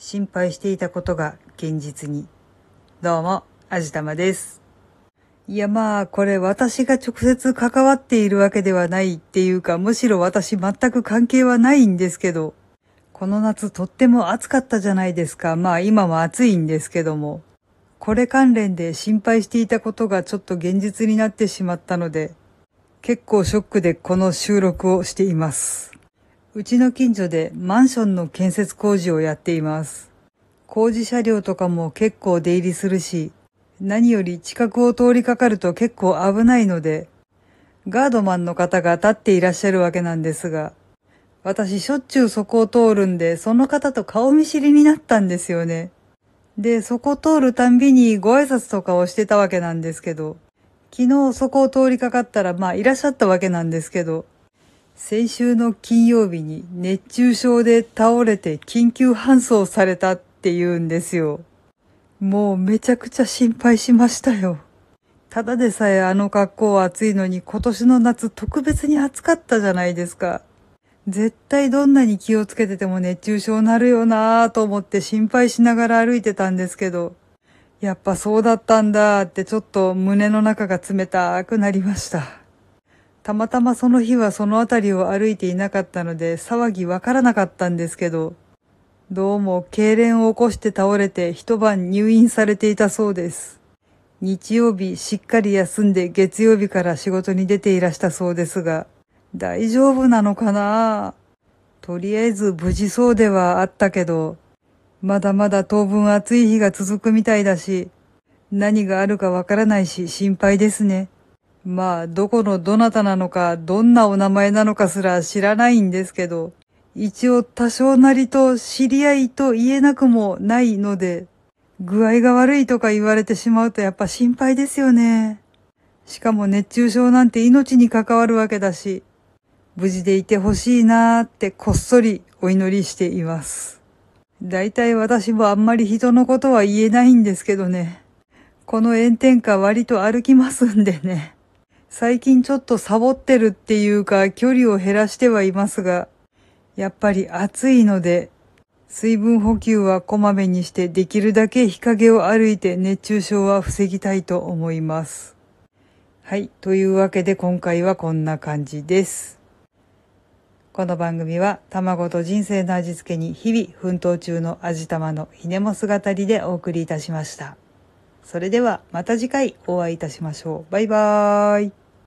心配していたことが現実に。どうも、あじたまです。いやまあ、これ私が直接関わっているわけではないっていうか、むしろ私全く関係はないんですけど、この夏とっても暑かったじゃないですか。まあ今も暑いんですけども。これ関連で心配していたことがちょっと現実になってしまったので、結構ショックでこの収録をしています。うちの近所でマンションの建設工事をやっています。工事車両とかも結構出入りするし、何より近くを通りかかると結構危ないので、ガードマンの方が立っていらっしゃるわけなんですが、私しょっちゅうそこを通るんで、その方と顔見知りになったんですよね。で、そこを通るたんびにご挨拶とかをしてたわけなんですけど、昨日そこを通りかかったら、まあいらっしゃったわけなんですけど、先週の金曜日に熱中症で倒れて緊急搬送されたって言うんですよ。もうめちゃくちゃ心配しましたよ。ただでさえあの格好は暑いのに今年の夏特別に暑かったじゃないですか。絶対どんなに気をつけてても熱中症になるよなぁと思って心配しながら歩いてたんですけど、やっぱそうだったんだってちょっと胸の中が冷たくなりました。たまたまその日はその辺りを歩いていなかったので騒ぎわからなかったんですけど、どうも痙攣を起こして倒れて一晩入院されていたそうです。日曜日しっかり休んで月曜日から仕事に出ていらしたそうですが、大丈夫なのかな？とりあえず無事そうではあったけど、まだまだ当分暑い日が続くみたいだし、何があるかわからないし心配ですね。まあ、どこのどなたなのか、どんなお名前なのかすら知らないんですけど、一応多少なりと知り合いと言えなくもないので、具合が悪いとか言われてしまうとやっぱ心配ですよね。しかも熱中症なんて命に関わるわけだし、無事でいてほしいなーってこっそりお祈りしています。だいたい私もあんまり人のことは言えないんですけどね。この炎天下割と歩きますんでね。最近ちょっとサボってるっていうか距離を減らしてはいますが、やっぱり暑いので、水分補給はこまめにしてできるだけ日陰を歩いて熱中症は防ぎたいと思います。はい。というわけで今回はこんな感じです。この番組は卵と人生の味付けに日々奮闘中の味玉のひねも姿りでお送りいたしました。それではまた次回お会いいたしましょう。バイバーイ。